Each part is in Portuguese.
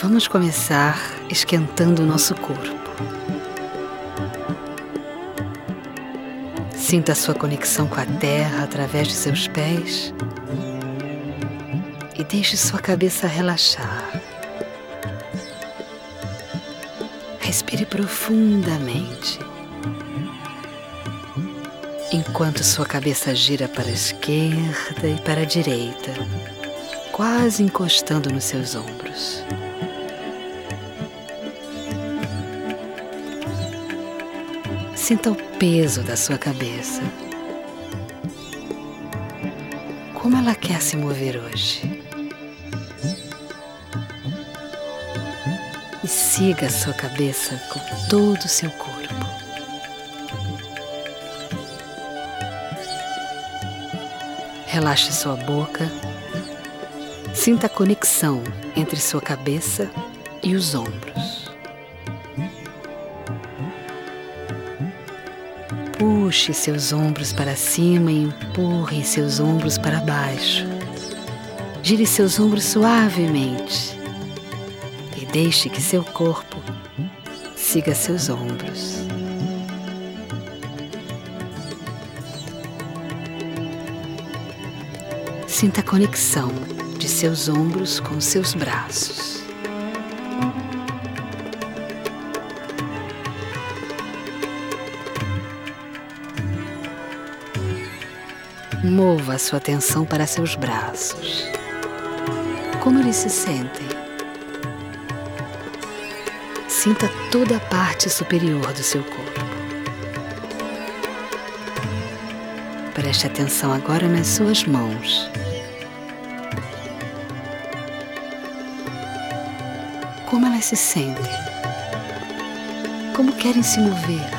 Vamos começar esquentando o nosso corpo. Sinta sua conexão com a terra através de seus pés e deixe sua cabeça relaxar. Respire profundamente. Enquanto sua cabeça gira para a esquerda e para a direita, quase encostando nos seus ombros. Sinta o peso da sua cabeça. Como ela quer se mover hoje? E siga a sua cabeça com todo o seu corpo. Relaxe sua boca. Sinta a conexão entre sua cabeça e os ombros. Puxe seus ombros para cima e empurre seus ombros para baixo. Gire seus ombros suavemente e deixe que seu corpo siga seus ombros. Sinta a conexão de seus ombros com seus braços. Mova a sua atenção para seus braços. Como eles se sentem? Sinta toda a parte superior do seu corpo. Preste atenção agora nas suas mãos. Como elas se sentem? Como querem se mover?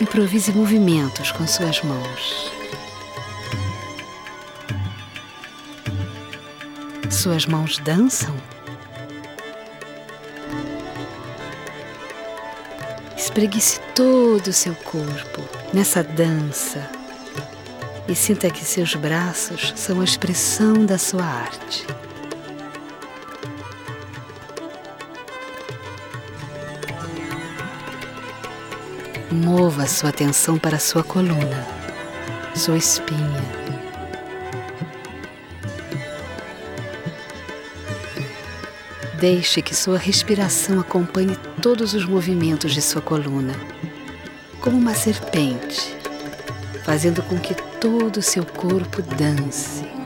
Improvise movimentos com suas mãos. Suas mãos dançam? Espreguice todo o seu corpo nessa dança e sinta que seus braços são a expressão da sua arte. Mova sua atenção para sua coluna, sua espinha. Deixe que sua respiração acompanhe todos os movimentos de sua coluna, como uma serpente, fazendo com que todo o seu corpo dance.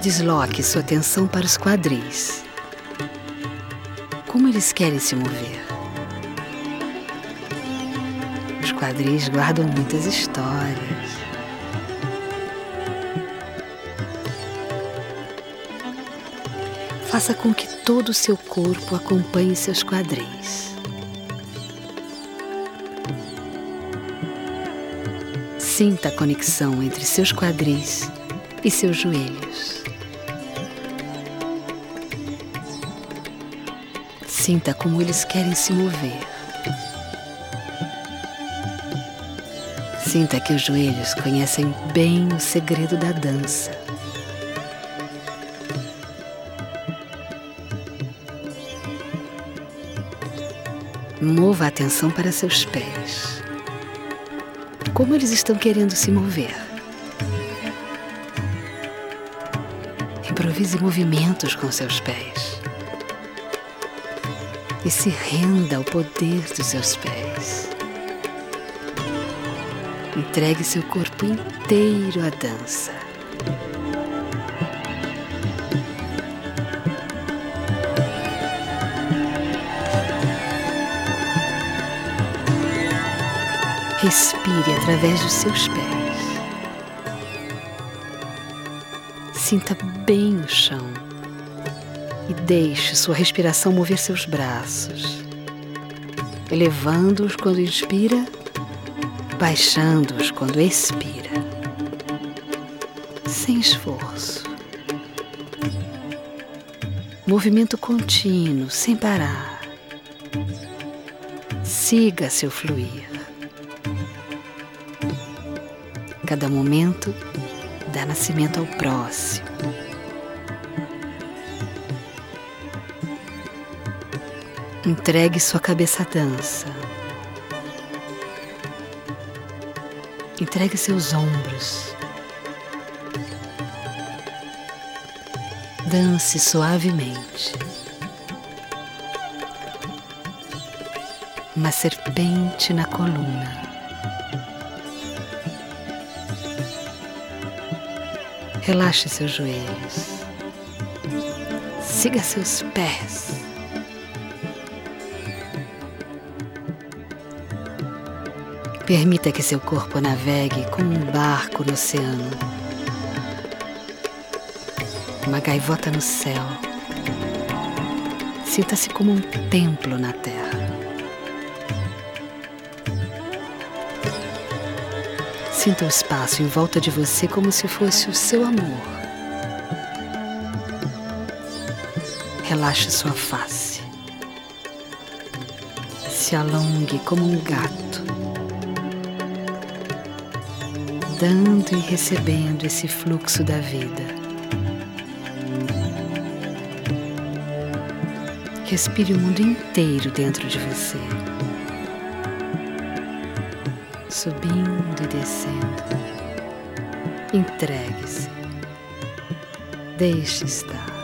Desloque sua atenção para os quadris. Como eles querem se mover? Os quadris guardam muitas histórias. Faça com que todo o seu corpo acompanhe seus quadris. Sinta a conexão entre seus quadris e seus joelhos. Sinta como eles querem se mover. Sinta que os joelhos conhecem bem o segredo da dança. Mova a atenção para seus pés. Como eles estão querendo se mover? Improvise movimentos com seus pés e se renda ao poder dos seus pés. Entregue seu corpo inteiro à dança. Respire através dos seus pés. Sinta bem o chão e deixe sua respiração mover seus braços, elevando-os quando inspira, baixando-os quando expira, sem esforço. Movimento contínuo, sem parar. Siga seu fluir. Cada momento dá nascimento ao próximo. Entregue sua cabeça à dança. Entregue seus ombros. Dance suavemente. Uma serpente na coluna. Relaxe seus joelhos. Siga seus pés. Permita que seu corpo navegue como um barco no oceano. Uma gaivota no céu. Sinta-se como um templo na terra. Sinta o espaço em volta de você como se fosse o seu amor. Relaxe sua face. Se alongue como um gato, dando e recebendo esse fluxo da vida. Respire o mundo inteiro dentro de você subindo e descendo. Entregue-se. Deixe estar.